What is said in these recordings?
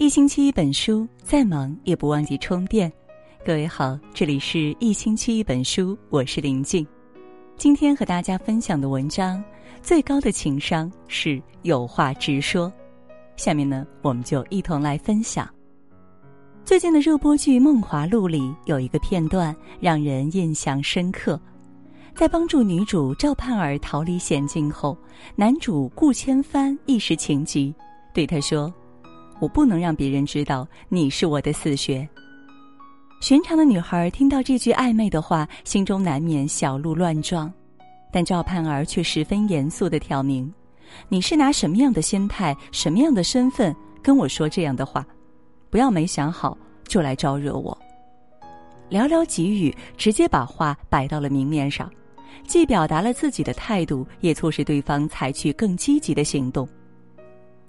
一星期一本书，再忙也不忘记充电。各位好，这里是一星期一本书，我是林静。今天和大家分享的文章，最高的情商是有话直说。下面呢，我们就一同来分享。最近的热播剧《梦华录》里有一个片段让人印象深刻，在帮助女主赵盼儿逃离险境后，男主顾千帆一时情急，对她说。我不能让别人知道你是我的死穴。寻常的女孩听到这句暧昧的话，心中难免小鹿乱撞，但赵盼儿却十分严肃的挑明：“你是拿什么样的心态、什么样的身份跟我说这样的话？不要没想好就来招惹我。”寥寥几语，直接把话摆到了明面上，既表达了自己的态度，也促使对方采取更积极的行动。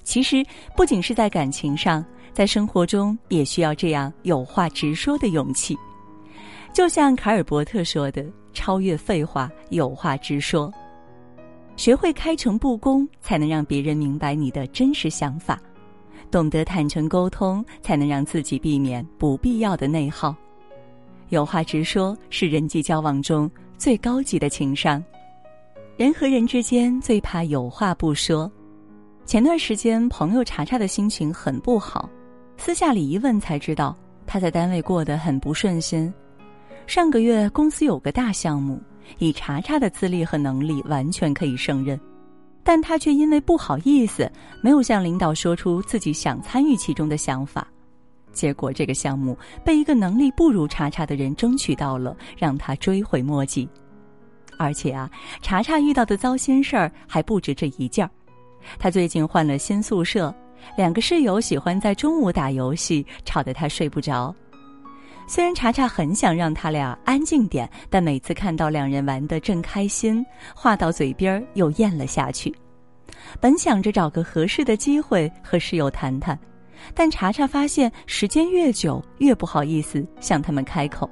其实，不仅是在感情上，在生活中也需要这样有话直说的勇气。就像卡尔伯特说的：“超越废话，有话直说。学会开诚布公，才能让别人明白你的真实想法；懂得坦诚沟通，才能让自己避免不必要的内耗。有话直说是人际交往中最高级的情商。人和人之间最怕有话不说。”前段时间，朋友查查的心情很不好，私下里一问才知道，他在单位过得很不顺心。上个月公司有个大项目，以查查的资历和能力完全可以胜任，但他却因为不好意思，没有向领导说出自己想参与其中的想法，结果这个项目被一个能力不如查查的人争取到了，让他追悔莫及。而且啊，查查遇到的糟心事儿还不止这一件儿。他最近换了新宿舍，两个室友喜欢在中午打游戏，吵得他睡不着。虽然查查很想让他俩安静点，但每次看到两人玩得正开心，话到嘴边又咽了下去。本想着找个合适的机会和室友谈谈，但查查发现时间越久越不好意思向他们开口。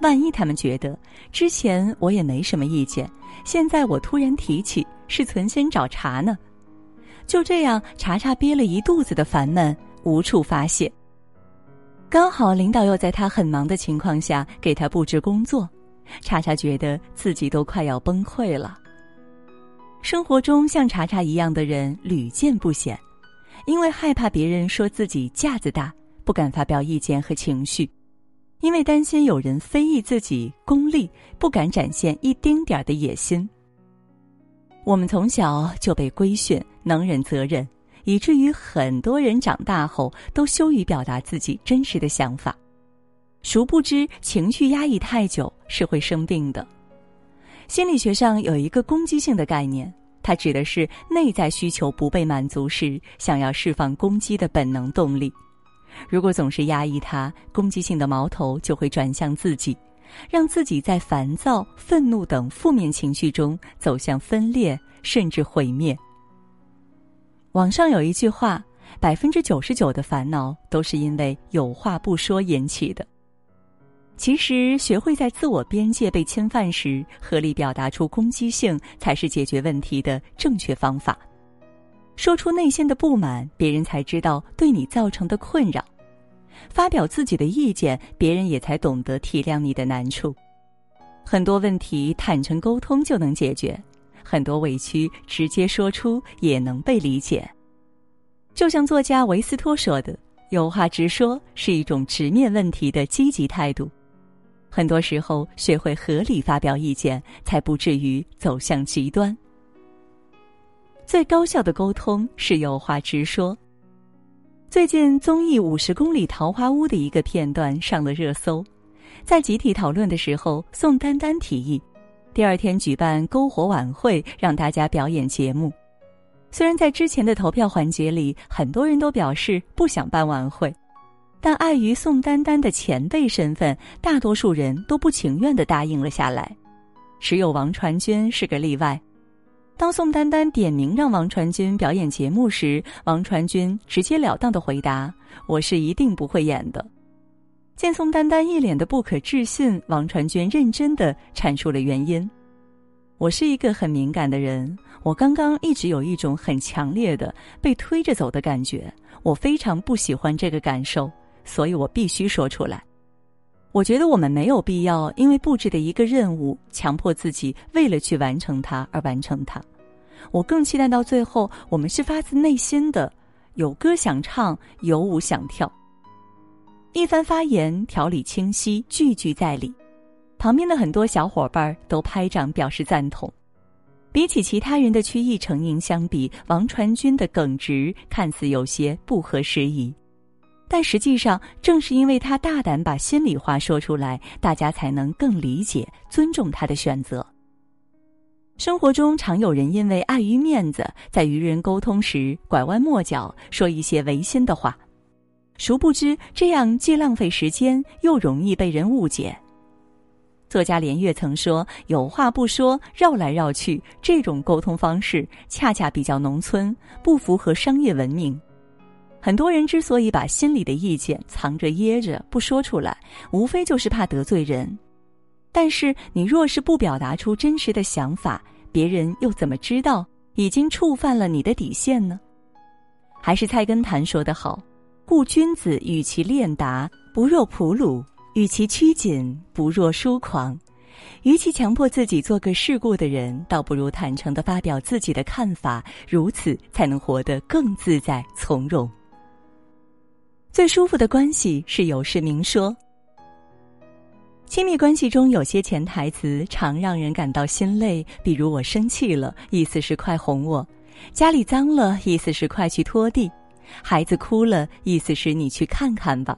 万一他们觉得之前我也没什么意见，现在我突然提起，是存心找茬呢？就这样，查查憋了一肚子的烦闷，无处发泄。刚好领导又在他很忙的情况下给他布置工作，查查觉得自己都快要崩溃了。生活中像查查一样的人屡见不鲜，因为害怕别人说自己架子大，不敢发表意见和情绪；因为担心有人非议自己功利，不敢展现一丁点儿的野心。我们从小就被规训能忍则忍，以至于很多人长大后都羞于表达自己真实的想法。殊不知，情绪压抑太久是会生病的。心理学上有一个攻击性的概念，它指的是内在需求不被满足时，想要释放攻击的本能动力。如果总是压抑它，攻击性的矛头就会转向自己。让自己在烦躁、愤怒等负面情绪中走向分裂，甚至毁灭。网上有一句话：“百分之九十九的烦恼都是因为有话不说引起的。”其实，学会在自我边界被侵犯时合理表达出攻击性，才是解决问题的正确方法。说出内心的不满，别人才知道对你造成的困扰。发表自己的意见，别人也才懂得体谅你的难处。很多问题坦诚沟通就能解决，很多委屈直接说出也能被理解。就像作家维斯托说的：“有话直说是一种直面问题的积极态度。”很多时候，学会合理发表意见，才不至于走向极端。最高效的沟通是有话直说。最近综艺《五十公里桃花坞》的一个片段上了热搜，在集体讨论的时候，宋丹丹提议，第二天举办篝火晚会，让大家表演节目。虽然在之前的投票环节里，很多人都表示不想办晚会，但碍于宋丹丹的前辈身份，大多数人都不情愿的答应了下来，只有王传君是个例外。当宋丹丹点名让王传君表演节目时，王传君直截了当的回答：“我是一定不会演的。”见宋丹丹一脸的不可置信，王传君认真的阐述了原因：“我是一个很敏感的人，我刚刚一直有一种很强烈的被推着走的感觉，我非常不喜欢这个感受，所以我必须说出来。我觉得我们没有必要因为布置的一个任务，强迫自己为了去完成它而完成它。我更期待到最后，我们是发自内心的，有歌想唱，有舞想跳。一番发言条理清晰，句句在理，旁边的很多小伙伴都拍掌表示赞同。比起其他人的曲意成音相比，王传君的耿直看似有些不合时宜。但实际上，正是因为他大胆把心里话说出来，大家才能更理解、尊重他的选择。生活中常有人因为碍于面子，在与人沟通时拐弯抹角，说一些违心的话，殊不知这样既浪费时间，又容易被人误解。作家连岳曾说：“有话不说，绕来绕去，这种沟通方式恰恰比较农村，不符合商业文明。”很多人之所以把心里的意见藏着掖着不说出来，无非就是怕得罪人。但是你若是不表达出真实的想法，别人又怎么知道已经触犯了你的底线呢？还是菜根谭说得好：“故君子与其练达，不若朴鲁；与其拘谨，不若疏狂。与其强迫自己做个世故的人，倒不如坦诚的发表自己的看法，如此才能活得更自在从容。”最舒服的关系是有事明说。亲密关系中有些潜台词常让人感到心累，比如“我生气了”，意思是快哄我；“家里脏了”，意思是快去拖地；“孩子哭了”，意思是你去看看吧。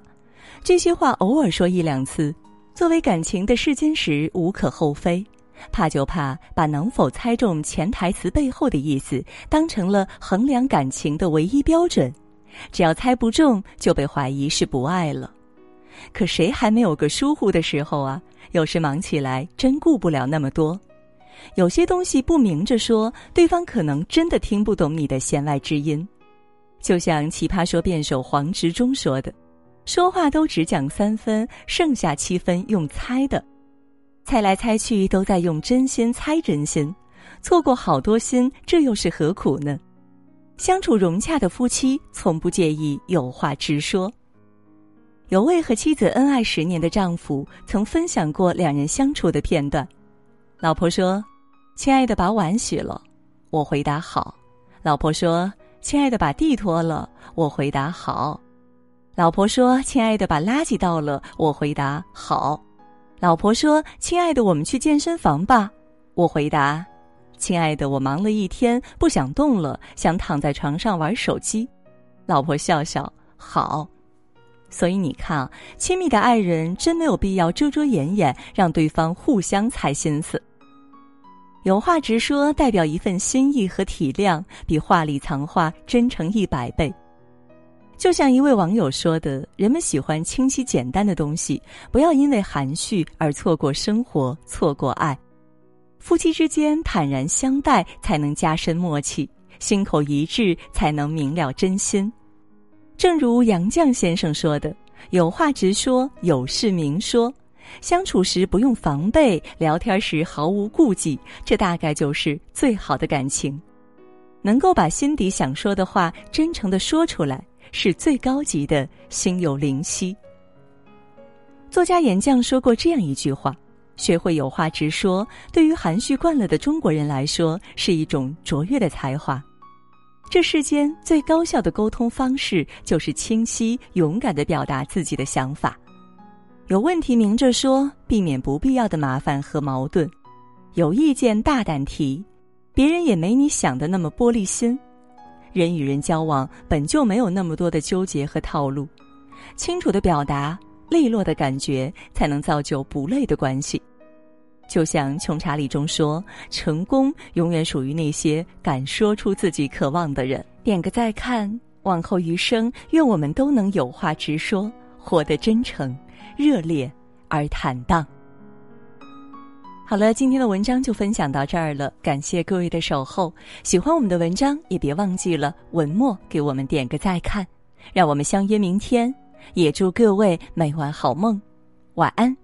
这些话偶尔说一两次，作为感情的试金石无可厚非。怕就怕把能否猜中潜台词背后的意思当成了衡量感情的唯一标准。只要猜不中，就被怀疑是不爱了。可谁还没有个疏忽的时候啊？有时忙起来，真顾不了那么多。有些东西不明着说，对方可能真的听不懂你的弦外之音。就像奇葩说辩手黄执中说的：“说话都只讲三分，剩下七分用猜的，猜来猜去都在用真心猜真心，错过好多心，这又是何苦呢？”相处融洽的夫妻从不介意有话直说。有位和妻子恩爱十年的丈夫曾分享过两人相处的片段。老婆说：“亲爱的，把碗洗了。”我回答：“好。”老婆说：“亲爱的，把地拖了。”我回答：“好。”老婆说：“亲爱的，把垃圾倒了。”我回答：“好。”老婆说：“亲爱的，我们去健身房吧。”我回答。亲爱的，我忙了一天，不想动了，想躺在床上玩手机。老婆笑笑，好。所以你看，亲密的爱人真没有必要遮遮掩掩，让对方互相猜心思。有话直说，代表一份心意和体谅，比话里藏话真诚一百倍。就像一位网友说的：“人们喜欢清晰简单的东西，不要因为含蓄而错过生活，错过爱。”夫妻之间坦然相待，才能加深默契；心口一致，才能明了真心。正如杨绛先生说的：“有话直说，有事明说。相处时不用防备，聊天时毫无顾忌，这大概就是最好的感情。能够把心底想说的话真诚的说出来，是最高级的心有灵犀。”作家严绛说过这样一句话。学会有话直说，对于含蓄惯了的中国人来说，是一种卓越的才华。这世间最高效的沟通方式，就是清晰、勇敢的表达自己的想法。有问题明着说，避免不必要的麻烦和矛盾；有意见大胆提，别人也没你想的那么玻璃心。人与人交往本就没有那么多的纠结和套路，清楚的表达。利落的感觉才能造就不累的关系，就像《穷查理》中说：“成功永远属于那些敢说出自己渴望的人。”点个再看，往后余生，愿我们都能有话直说，活得真诚、热烈而坦荡。好了，今天的文章就分享到这儿了，感谢各位的守候。喜欢我们的文章，也别忘记了文末给我们点个再看，让我们相约明天。也祝各位每晚好梦，晚安。